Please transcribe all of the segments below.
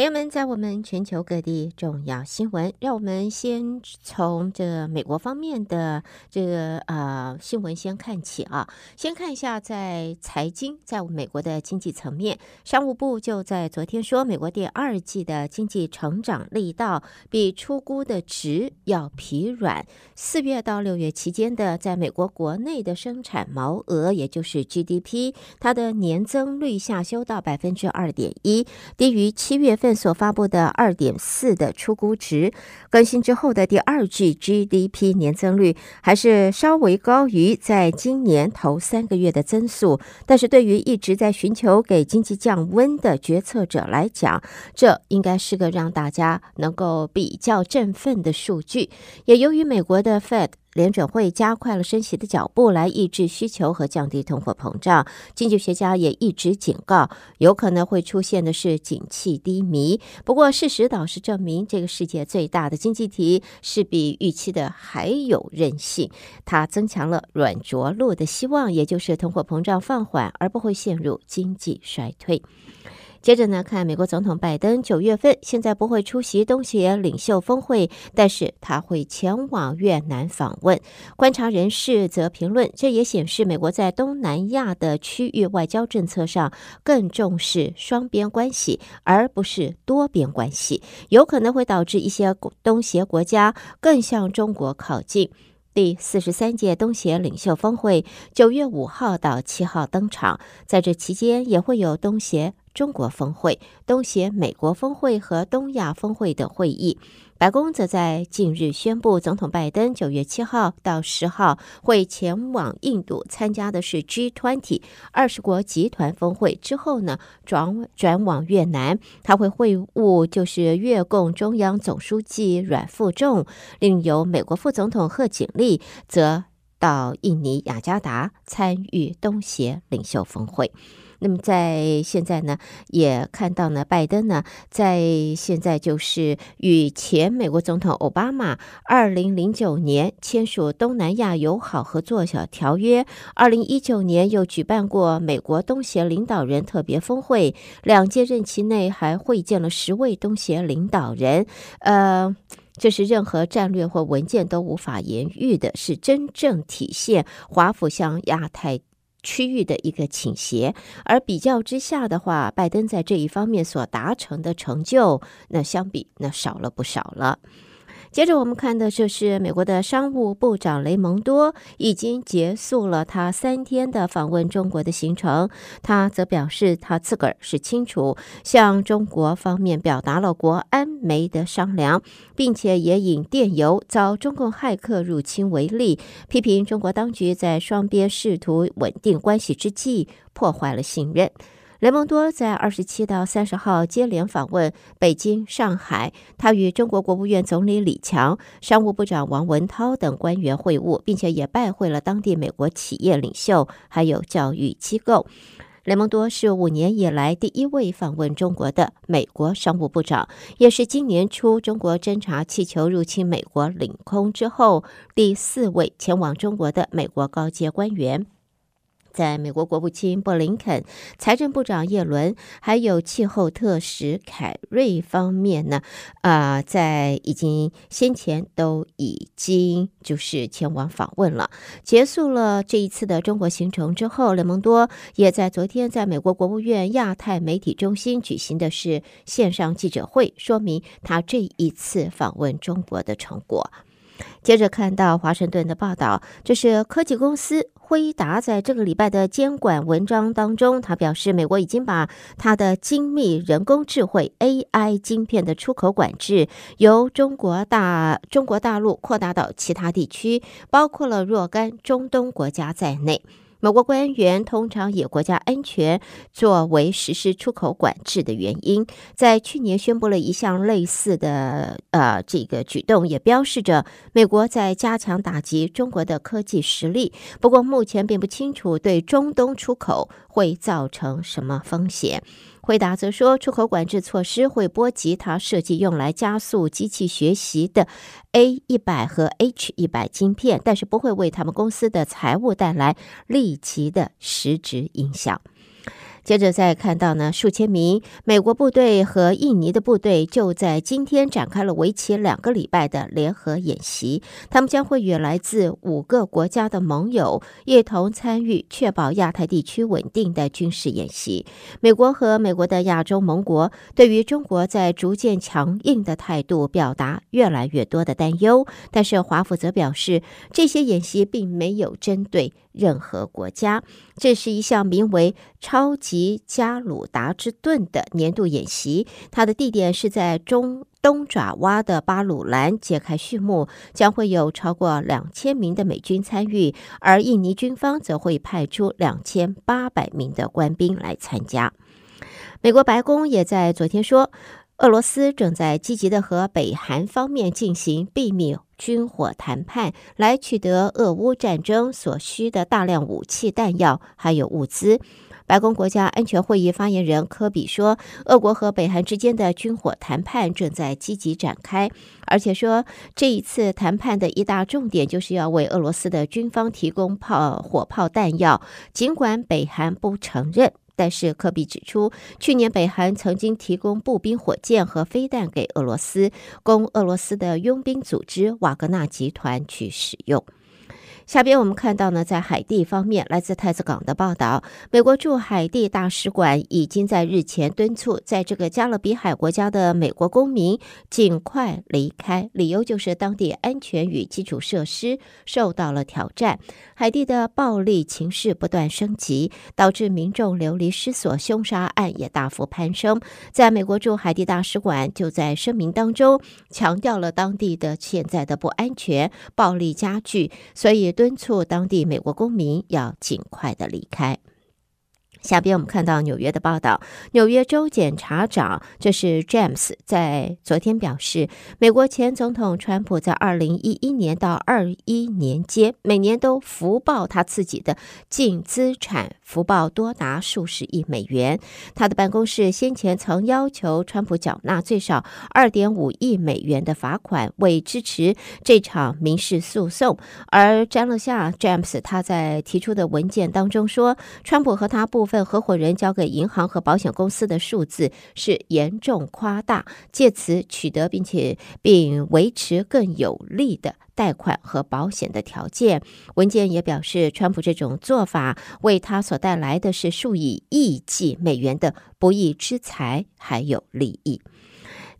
朋友们，在我们全球各地重要新闻，让我们先从这美国方面的这个呃新闻先看起啊。先看一下在财经，在美国的经济层面，商务部就在昨天说，美国第二季的经济成长力道比出估的值要疲软。四月到六月期间的，在美国国内的生产毛额，也就是 GDP，它的年增率下修到百分之二点一，低于七月份所发布的二点四的初估值，更新之后的第二季 GDP 年增率还是稍微高于在今年头三个月的增速，但是对于一直在寻求给经济降温的决策者来讲，这应该是个让大家能够比较振奋的数据。也由于美国的 Fed。联准会加快了升息的脚步，来抑制需求和降低通货膨胀。经济学家也一直警告，有可能会出现的是景气低迷。不过，事实倒是证明，这个世界最大的经济体是比预期的还有韧性，它增强了软着陆的希望，也就是通货膨胀放缓，而不会陷入经济衰退。接着呢，看美国总统拜登九月份现在不会出席东协领袖峰会，但是他会前往越南访问。观察人士则评论，这也显示美国在东南亚的区域外交政策上更重视双边关系，而不是多边关系，有可能会导致一些东协国家更向中国靠近。第四十三届东协领袖峰会九月五号到七号登场，在这期间也会有东协。中国峰会、东协美国峰会和东亚峰会的会议，白宫则在近日宣布，总统拜登九月七号到十号会前往印度参加的是 G20 二十国集团峰会，之后呢转转往越南，他会会晤就是越共中央总书记阮富仲，另有美国副总统贺锦丽则到印尼雅加达参与东协领袖峰会。那么在现在呢，也看到呢，拜登呢，在现在就是与前美国总统奥巴马二零零九年签署东南亚友好合作小条约，二零一九年又举办过美国东协领导人特别峰会，两届任期内还会见了十位东协领导人，呃，这是任何战略或文件都无法言喻的，是真正体现华府向亚太。区域的一个倾斜，而比较之下的话，拜登在这一方面所达成的成就，那相比那少了不少了。接着我们看的就是美国的商务部长雷蒙多已经结束了他三天的访问中国的行程。他则表示，他自个儿是清楚向中国方面表达了国安没得商量，并且也以电邮遭中共骇客入侵为例，批评中国当局在双边试图稳定关系之际破坏了信任。雷蒙多在二十七到三十号接连访问北京、上海，他与中国国务院总理李强、商务部长王文涛等官员会晤，并且也拜会了当地美国企业领袖，还有教育机构。雷蒙多是五年以来第一位访问中国的美国商务部长，也是今年初中国侦察气球入侵美国领空之后第四位前往中国的美国高阶官员。在美国国务卿布林肯、财政部长耶伦，还有气候特使凯瑞方面呢，啊、在已经先前都已经就是前往访问了。结束了这一次的中国行程之后，雷蒙多也在昨天在美国国务院亚太媒体中心举行的是线上记者会，说明他这一次访问中国的成果。接着看到华盛顿的报道，这是科技公司辉达在这个礼拜的监管文章当中，他表示，美国已经把它的精密人工智慧 AI 晶片的出口管制由中国大中国大陆扩大到其他地区，包括了若干中东国家在内。美国官员通常以国家安全作为实施出口管制的原因，在去年宣布了一项类似的呃这个举动，也标示着美国在加强打击中国的科技实力。不过目前并不清楚对中东出口会造成什么风险。惠达则说，出口管制措施会波及它设计用来加速机器学习的 A 一百和 H 一百晶片，但是不会为他们公司的财务带来立即的实质影响。接着再看到呢，数千名美国部队和印尼的部队就在今天展开了为期两个礼拜的联合演习。他们将会与来自五个国家的盟友一同参与，确保亚太地区稳定的军事演习。美国和美国的亚洲盟国对于中国在逐渐强硬的态度表达越来越多的担忧，但是华府则表示，这些演习并没有针对任何国家。这是一项名为“超级加鲁达之盾”的年度演习，它的地点是在中东爪哇的巴鲁兰，揭开序幕，将会有超过两千名的美军参与，而印尼军方则会派出两千八百名的官兵来参加。美国白宫也在昨天说，俄罗斯正在积极的和北韩方面进行秘密军火谈判，来取得俄乌战争所需的大量武器弹药还有物资。白宫国家安全会议发言人科比说，俄国和北韩之间的军火谈判正在积极展开，而且说这一次谈判的一大重点就是要为俄罗斯的军方提供炮火炮弹药，尽管北韩不承认。但是科比指出，去年北韩曾经提供步兵火箭和飞弹给俄罗斯，供俄罗斯的佣兵组织瓦格纳集团去使用。下边我们看到呢，在海地方面，来自太子港的报道，美国驻海地大使馆已经在日前敦促在这个加勒比海国家的美国公民尽快离开，理由就是当地安全与基础设施受到了挑战。海地的暴力情势不断升级，导致民众流离失所，凶杀案也大幅攀升。在美国驻海地大使馆就在声明当中强调了当地的现在的不安全，暴力加剧，所以。敦促当地美国公民要尽快的离开。下边我们看到纽约的报道，纽约州检察长这是 James 在昨天表示，美国前总统川普在二零一一年到二一年间，每年都福报他自己的净资产，福报多达数十亿美元。他的办公室先前曾要求川普缴纳最少二点五亿美元的罚款，为支持这场民事诉讼。而詹乐夏 James 他在提出的文件当中说，川普和他不份合伙人交给银行和保险公司的数字是严重夸大，借此取得并且并维持更有利的贷款和保险的条件。文件也表示，川普这种做法为他所带来的是数以亿计美元的不义之财，还有利益。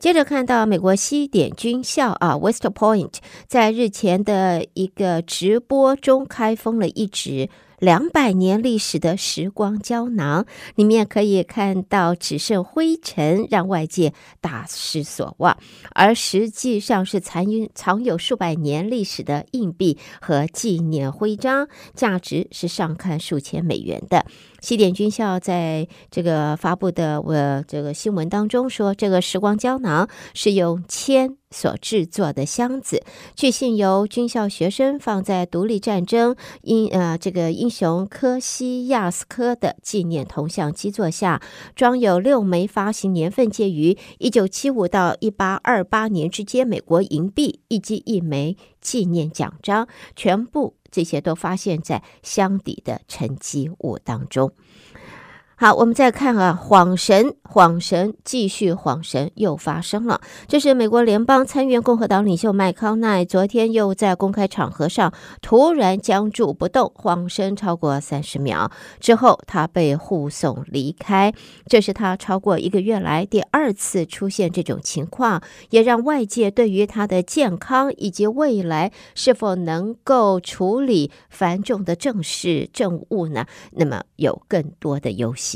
接着看到美国西点军校啊，West Point 在日前的一个直播中开封了一支。两百年历史的时光胶囊，里面可以看到只剩灰尘，让外界大失所望。而实际上是残余藏有数百年历史的硬币和纪念徽章，价值是上看数千美元的。西点军校在这个发布的呃这个新闻当中说，这个时光胶囊是用铅所制作的箱子，据信由军校学生放在独立战争英呃这个英雄科西亚斯科的纪念铜像基座下，装有六枚发行年份介于一九七五到一八二八年之间美国银币，以及一枚纪念奖章，全部。这些都发现在箱底的沉积物当中。好，我们再看啊，晃神，晃神，继续晃神，又发生了。这是美国联邦参议院共和党领袖麦康奈昨天又在公开场合上突然僵住不动，晃神超过三十秒之后，他被护送离开。这是他超过一个月来第二次出现这种情况，也让外界对于他的健康以及未来是否能够处理繁重的政事政务呢，那么有更多的忧心。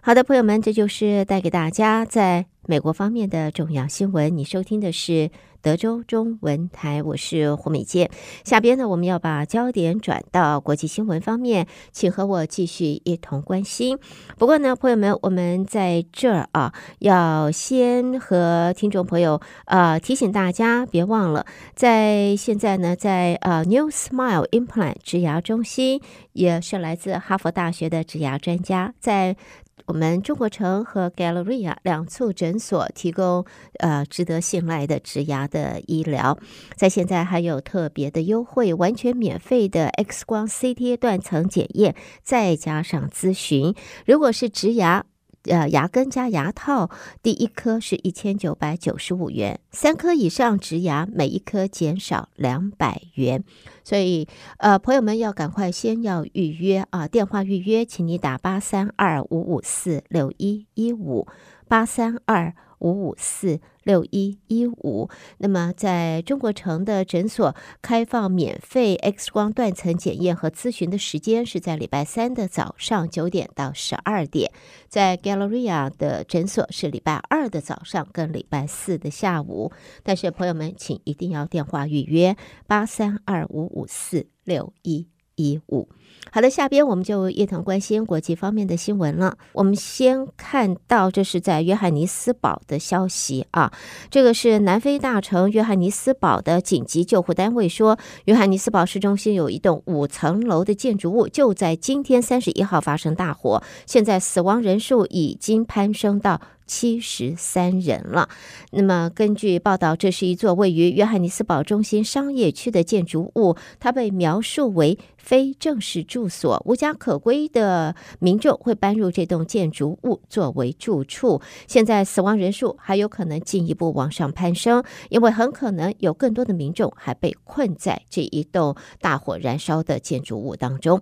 好的，朋友们，这就是带给大家在美国方面的重要新闻。你收听的是德州中文台，我是胡美健。下边呢，我们要把焦点转到国际新闻方面，请和我继续一同关心。不过呢，朋友们，我们在这儿啊，要先和听众朋友呃提醒大家，别忘了，在现在呢，在呃 New Smile Implant 植牙中心，也是来自哈佛大学的植牙专家，在我们中国城和 Galleria 两处诊所提供呃值得信赖的植牙的医疗，在现在还有特别的优惠，完全免费的 X 光 CT 断层检验，再加上咨询。如果是植牙，呃，牙根加牙套，第一颗是一千九百九十五元，三颗以上植牙，每一颗减少两百元。所以，呃，朋友们要赶快先要预约啊，电话预约，请你打八三二五五四六一一五八三二。五五四六一一五。那么，在中国城的诊所开放免费 X 光断层检验和咨询的时间是在礼拜三的早上九点到十二点，在 Galleria 的诊所是礼拜二的早上跟礼拜四的下午。但是，朋友们请一定要电话预约八三二五五四六一一五。好的，下边我们就一同关心国际方面的新闻了。我们先看到这是在约翰尼斯堡的消息啊，这个是南非大城约翰尼斯堡的紧急救护单位说，约翰尼斯堡市中心有一栋五层楼的建筑物就在今天三十一号发生大火，现在死亡人数已经攀升到。七十三人了。那么，根据报道，这是一座位于约翰尼斯堡中心商业区的建筑物，它被描述为非正式住所，无家可归的民众会搬入这栋建筑物作为住处。现在死亡人数还有可能进一步往上攀升，因为很可能有更多的民众还被困在这一栋大火燃烧的建筑物当中。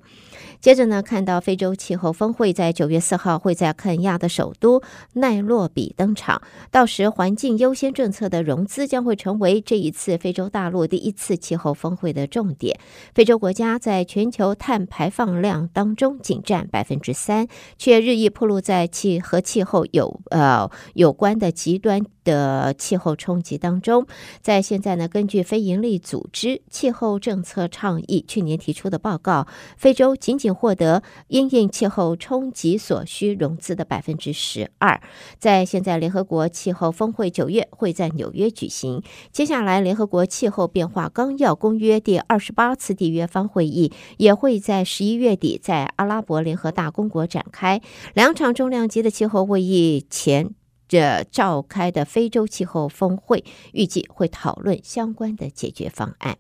接着呢，看到非洲气候峰会在九月四号会在肯亚的首都奈洛比登场，到时环境优先政策的融资将会成为这一次非洲大陆第一次气候峰会的重点。非洲国家在全球碳排放量当中仅占百分之三，却日益暴露在气和气候有呃有关的极端的气候冲击当中。在现在呢，根据非营利组织气候政策倡议去年提出的报告，非洲仅仅获得因应气候冲击所需融资的百分之十二。在现在，联合国气候峰会九月会在纽约举行，接下来联合国气候变化纲要公约第二十八次缔约方会议也会在十一月底在阿拉伯联合大公国展开。两场重量级的气候会议前这召开的非洲气候峰会，预计会讨论相关的解决方案。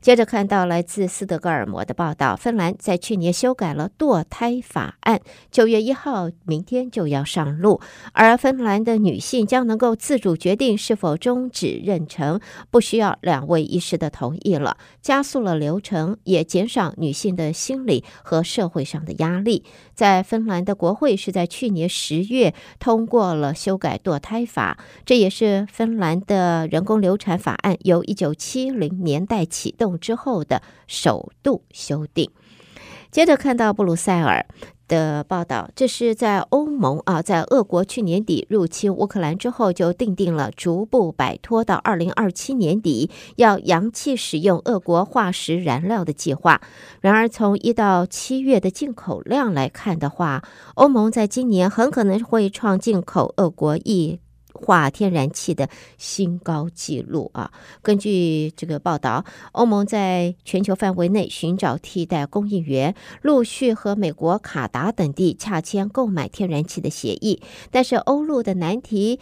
接着看到来自斯德哥尔摩的报道，芬兰在去年修改了堕胎法案，九月一号明天就要上路，而芬兰的女性将能够自主决定是否终止妊娠，不需要两位医师的同意了，加速了流程，也减少女性的心理和社会上的压力。在芬兰的国会是在去年十月通过了修改堕胎法，这也是芬兰的人工流产法案由一九七零年代启动之后的首度修订。接着看到布鲁塞尔的报道，这是在欧盟啊，在俄国去年底入侵乌克兰之后，就定定了逐步摆脱到二零二七年底要扬弃使用俄国化石燃料的计划。然而，从一到七月的进口量来看的话，欧盟在今年很可能会创进口俄国一。化天然气的新高纪录啊！根据这个报道，欧盟在全球范围内寻找替代供应源，陆续和美国、卡达等地洽签购买天然气的协议。但是，欧陆的难题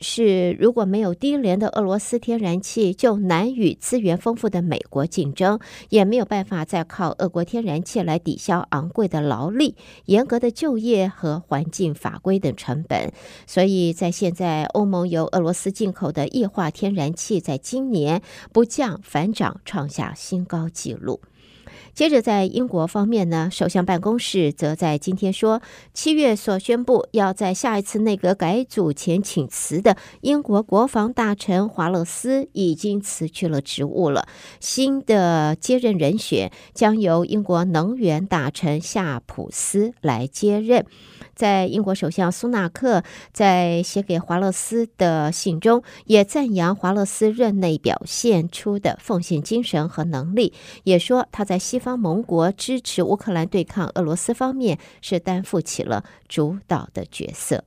是，如果没有低廉的俄罗斯天然气，就难与资源丰富的美国竞争，也没有办法再靠俄国天然气来抵消昂贵的劳力、严格的就业和环境法规等成本。所以在现在，欧欧盟由俄罗斯进口的液化天然气，在今年不降反涨，创下新高纪录。接着，在英国方面呢，首相办公室则在今天说，七月所宣布要在下一次内阁改组前请辞的英国国防大臣华勒斯已经辞去了职务了。新的接任人选将由英国能源大臣夏普斯来接任。在英国首相苏纳克在写给华勒斯的信中，也赞扬华勒斯任内表现出的奉献精神和能力，也说他在西方盟国支持乌克兰对抗俄罗斯方面是担负起了主导的角色。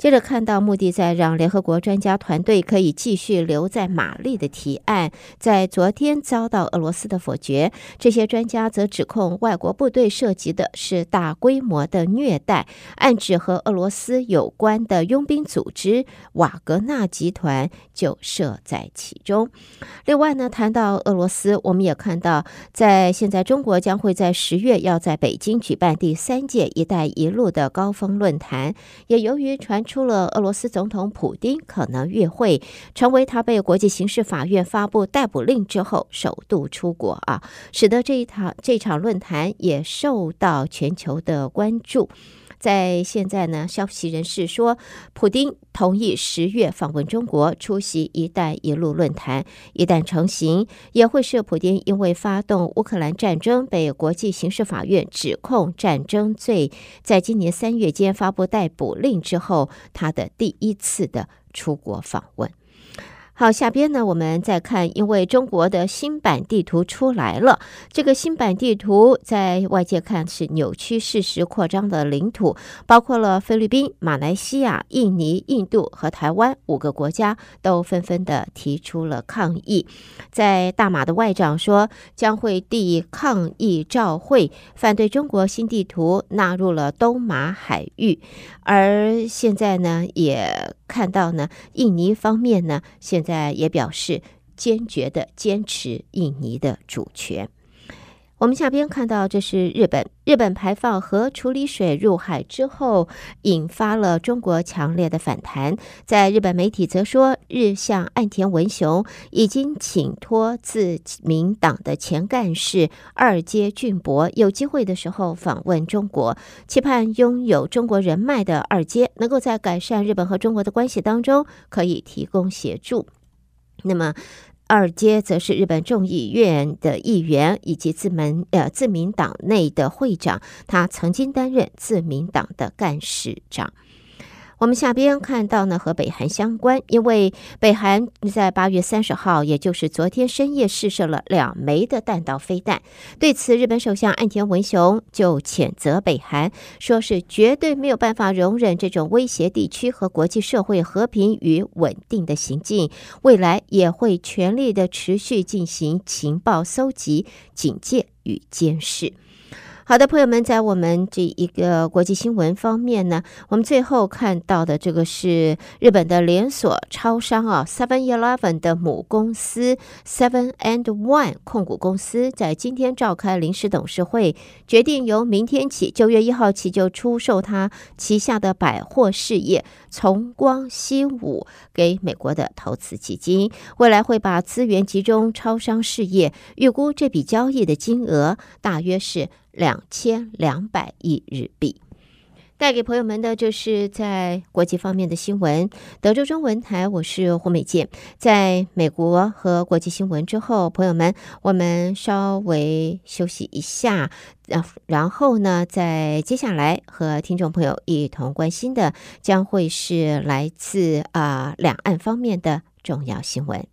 接着看到，目的在让联合国专家团队可以继续留在马利的提案，在昨天遭到俄罗斯的否决。这些专家则指控外国部队涉及的是大规模的虐待，暗指和俄罗斯有关的佣兵组织瓦格纳集团就设在其中。另外呢，谈到俄罗斯，我们也看到，在现在中国将会在十月要在北京举办第三届“一带一路”的高峰论坛，也由于传。出了俄罗斯总统普京可能越会，成为他被国际刑事法院发布逮捕令之后首度出国啊，使得这一场这场论坛也受到全球的关注。在现在呢，消息人士说，普丁同意十月访问中国，出席“一带一路”论坛。一旦成行，也会是普丁因为发动乌克兰战争被国际刑事法院指控战争罪，在今年三月间发布逮捕令之后，他的第一次的出国访问。好，下边呢，我们再看，因为中国的新版地图出来了。这个新版地图在外界看是扭曲事实、扩张的领土，包括了菲律宾、马来西亚、印尼、印度和台湾五个国家，都纷纷的提出了抗议。在大马的外长说，将会递抗议照会，反对中国新地图纳入了东马海域。而现在呢，也看到呢，印尼方面呢，现在也表示坚决的坚持印尼的主权。我们下边看到，这是日本。日本排放核处理水入海之后，引发了中国强烈的反弹。在日本媒体则说，日相岸田文雄已经请托自民党的前干事二阶俊博，有机会的时候访问中国，期盼拥有中国人脉的二阶能够在改善日本和中国的关系当中可以提供协助。那么。二阶则是日本众议院的议员，以及自民呃自民党内的会长，他曾经担任自民党的干事长。我们下边看到呢，和北韩相关，因为北韩在八月三十号，也就是昨天深夜试射了两枚的弹道飞弹。对此，日本首相岸田文雄就谴责北韩，说是绝对没有办法容忍这种威胁地区和国际社会和平与稳定的行径，未来也会全力的持续进行情报搜集、警戒与监视。好的，朋友们，在我们这一个国际新闻方面呢，我们最后看到的这个是日本的连锁超商啊，Seven Eleven 的母公司 Seven and One 控股公司在今天召开临时董事会，决定由明天起，九月一号起就出售它旗下的百货事业从光西武给美国的投资基金，未来会把资源集中超商事业，预估这笔交易的金额大约是。两千两百亿日币，带给朋友们的就是在国际方面的新闻。德州中文台，我是胡美健。在美国和国际新闻之后，朋友们，我们稍微休息一下，然然后呢，在接下来和听众朋友一同关心的，将会是来自啊两岸方面的重要新闻。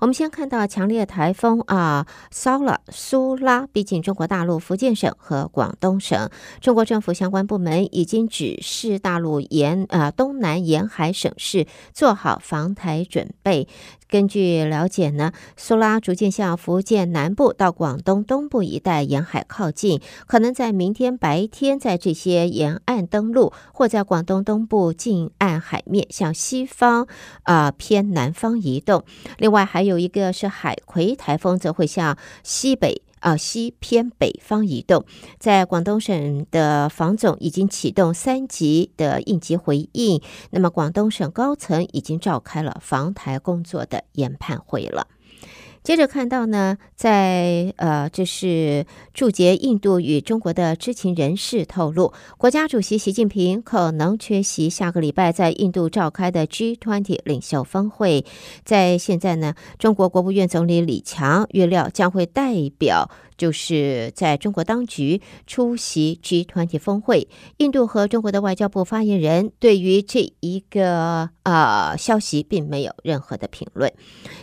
我们先看到强烈台风啊，骚了苏拉逼近中国大陆福建省和广东省，中国政府相关部门已经指示大陆沿呃东南沿海省市做好防台准备。根据了解呢，苏拉逐渐向福建南部到广东东部一带沿海靠近，可能在明天白天在这些沿岸登陆，或在广东东部近岸海面向西方啊、偏南方移动。另外还有一个是海葵台风，则会向西北。啊，西偏北方移动，在广东省的防总已经启动三级的应急回应。那么，广东省高层已经召开了防台工作的研判会了。接着看到呢，在呃，这是驻捷印度与中国的知情人士透露，国家主席习近平可能缺席下个礼拜在印度召开的 G20 领袖峰会。在现在呢，中国国务院总理李强预料将会代表就是在中国当局出席 G20 峰会。印度和中国的外交部发言人对于这一个呃消息并没有任何的评论。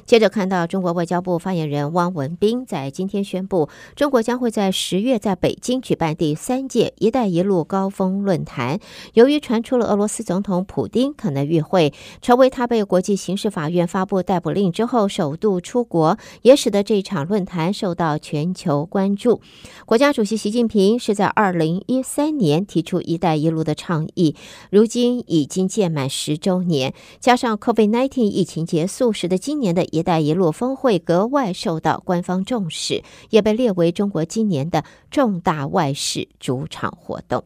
接着看到中国外交部发言人汪文斌在今天宣布，中国将会在十月在北京举办第三届“一带一路”高峰论坛。由于传出了俄罗斯总统普丁可能与会，成为他被国际刑事法院发布逮捕令之后首度出国，也使得这场论坛受到全球关注。国家主席习近平是在二零一三年提出“一带一路”的倡议，如今已经届满十周年，加上 COVID-19 疫情结束，时的今年的一带一路峰会格外受到官方重视，也被列为中国今年的重大外事主场活动。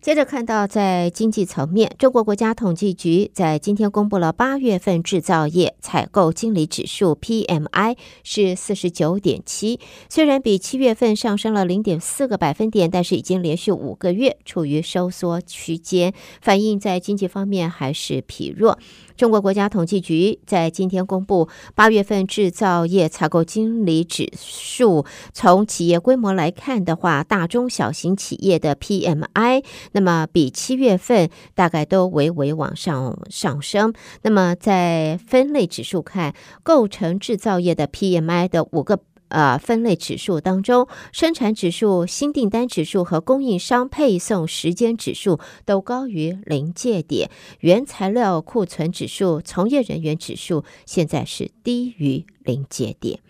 接着看到，在经济层面，中国国家统计局在今天公布了八月份制造业采购经理指数 PMI 是四十九点七，虽然比七月份上升了零点四个百分点，但是已经连续五个月处于收缩区间，反映在经济方面还是疲弱。中国国家统计局在今天公布八月份制造业采购经理指数，从企业规模来看的话，大中小型企业的 PMI，那么比七月份大概都微微往上上升。那么在分类指数看，构成制造业的 PMI 的五个。呃，分类指数当中，生产指数、新订单指数和供应商配送时间指数都高于临界点，原材料库存指数、从业人员指数现在是低于临界点。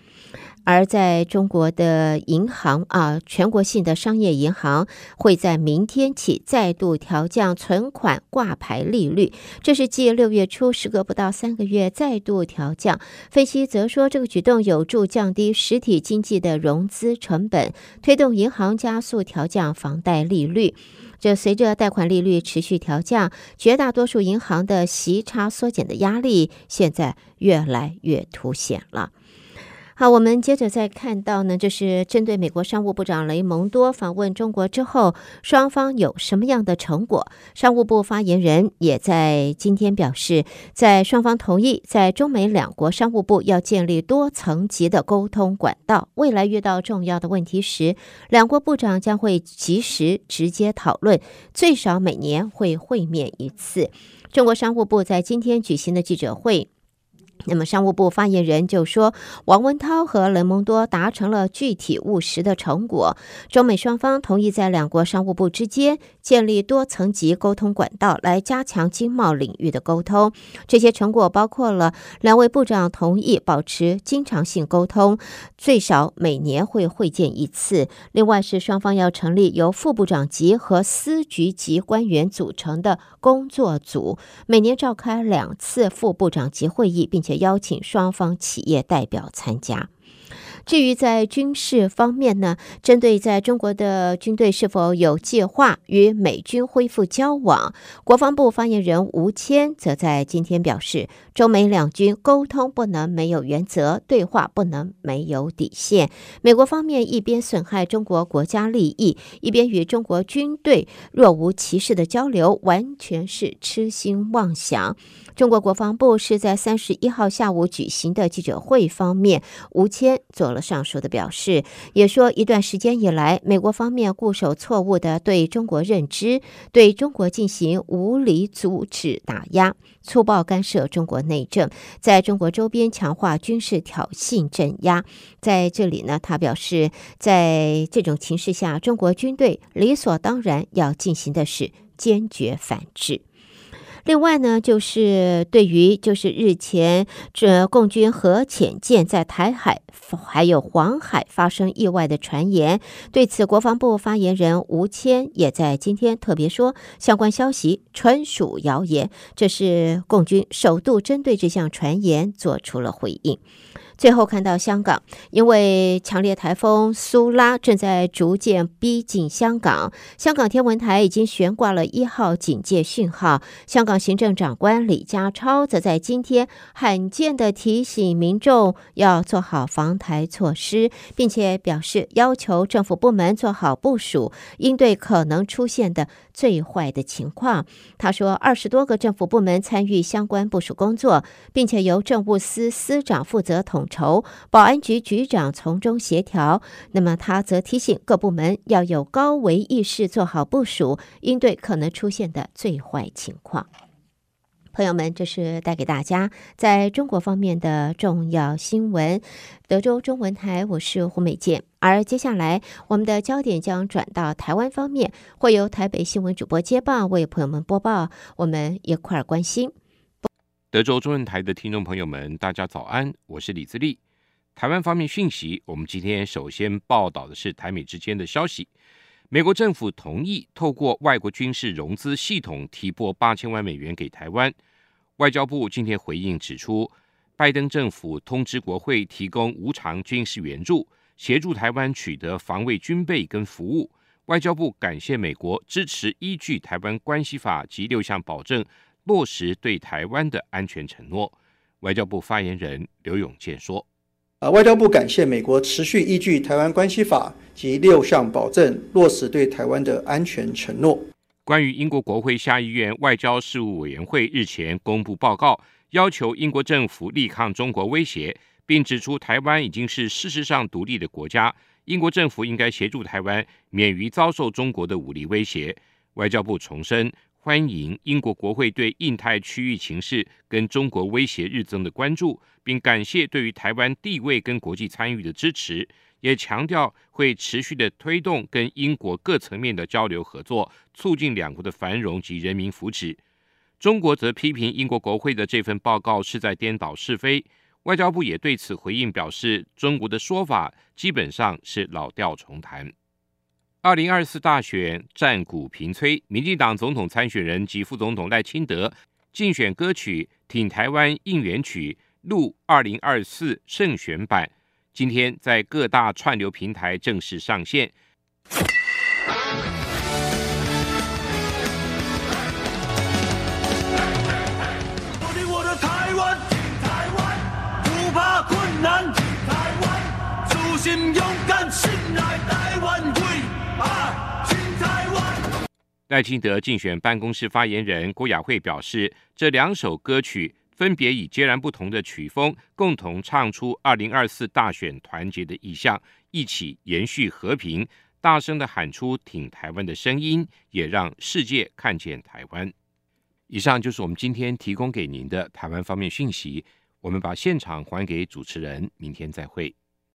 而在中国的银行啊，全国性的商业银行会在明天起再度调降存款挂牌利率，这是继六月初时隔不到三个月再度调降。分析则说，这个举动有助降低实体经济的融资成本，推动银行加速调降房贷利率。这随着贷款利率持续调降，绝大多数银行的息差缩减的压力现在越来越凸显了。好，我们接着再看到呢，就是针对美国商务部长雷蒙多访问中国之后，双方有什么样的成果？商务部发言人也在今天表示，在双方同意在中美两国商务部要建立多层级的沟通管道，未来遇到重要的问题时，两国部长将会及时直接讨论，最少每年会会面一次。中国商务部在今天举行的记者会。那么，商务部发言人就说，王文涛和雷蒙多达成了具体务实的成果。中美双方同意在两国商务部之间建立多层级沟通管道，来加强经贸领域的沟通。这些成果包括了两位部长同意保持经常性沟通，最少每年会会见一次。另外是双方要成立由副部长级和司局级官员组成的工作组，每年召开两次副部长级会议，并且。邀请双方企业代表参加。至于在军事方面呢，针对在中国的军队是否有计划与美军恢复交往，国防部发言人吴谦则在今天表示，中美两军沟通不能没有原则，对话不能没有底线。美国方面一边损害中国国家利益，一边与中国军队若无其事的交流，完全是痴心妄想。中国国防部是在三十一号下午举行的记者会方面，吴谦做了上述的表示，也说一段时间以来，美国方面固守错误的对中国认知，对中国进行无理阻止打压，粗暴干涉中国内政，在中国周边强化军事挑衅镇压。在这里呢，他表示，在这种情势下，中国军队理所当然要进行的是坚决反制。另外呢，就是对于就是日前这共军核潜舰在台海还有黄海发生意外的传言，对此国防部发言人吴谦也在今天特别说，相关消息纯属谣言，这是共军首度针对这项传言做出了回应。最后看到香港，因为强烈台风苏拉正在逐渐逼近香港，香港天文台已经悬挂了一号警戒讯号。香港行政长官李家超则在今天罕见地提醒民众要做好防台措施，并且表示要求政府部门做好部署，应对可能出现的最坏的情况。他说，二十多个政府部门参与相关部署工作，并且由政务司司长负责统筹，保安局局长从中协调。那么他则提醒各部门要有高维意识，做好部署，应对可能出现的最坏情况。朋友们，这是带给大家在中国方面的重要新闻。德州中文台，我是胡美健。而接下来，我们的焦点将转到台湾方面，会由台北新闻主播接棒为朋友们播报。我们一块儿关心。德州中文台的听众朋友们，大家早安，我是李自立。台湾方面讯息，我们今天首先报道的是台美之间的消息。美国政府同意透过外国军事融资系统提拨八千万美元给台湾。外交部今天回应指出，拜登政府通知国会提供无偿军事援助，协助台湾取得防卫军备跟服务。外交部感谢美国支持依据《台湾关系法》及六项保证，落实对台湾的安全承诺。外交部发言人刘永健说。啊，外交部感谢美国持续依据《台湾关系法》及六项保证，落实对台湾的安全承诺。关于英国国会下议院外交事务委员会日前公布报告，要求英国政府力抗中国威胁，并指出台湾已经是事实上独立的国家，英国政府应该协助台湾免于遭受中国的武力威胁。外交部重申。欢迎英国国会对印太区域情势跟中国威胁日增的关注，并感谢对于台湾地位跟国际参与的支持，也强调会持续的推动跟英国各层面的交流合作，促进两国的繁荣及人民福祉。中国则批评英国国会的这份报告是在颠倒是非。外交部也对此回应表示，中国的说法基本上是老调重弹。二零二四大选战鼓频催，民进党总统参选人及副总统赖清德竞选歌曲《挺台湾应援曲》录二零二四胜选版，今天在各大串流平台正式上线。赖清德竞选办公室发言人郭雅慧表示，这两首歌曲分别以截然不同的曲风，共同唱出二零二四大选团结的意向，一起延续和平，大声的喊出挺台湾的声音，也让世界看见台湾。以上就是我们今天提供给您的台湾方面讯息，我们把现场还给主持人，明天再会。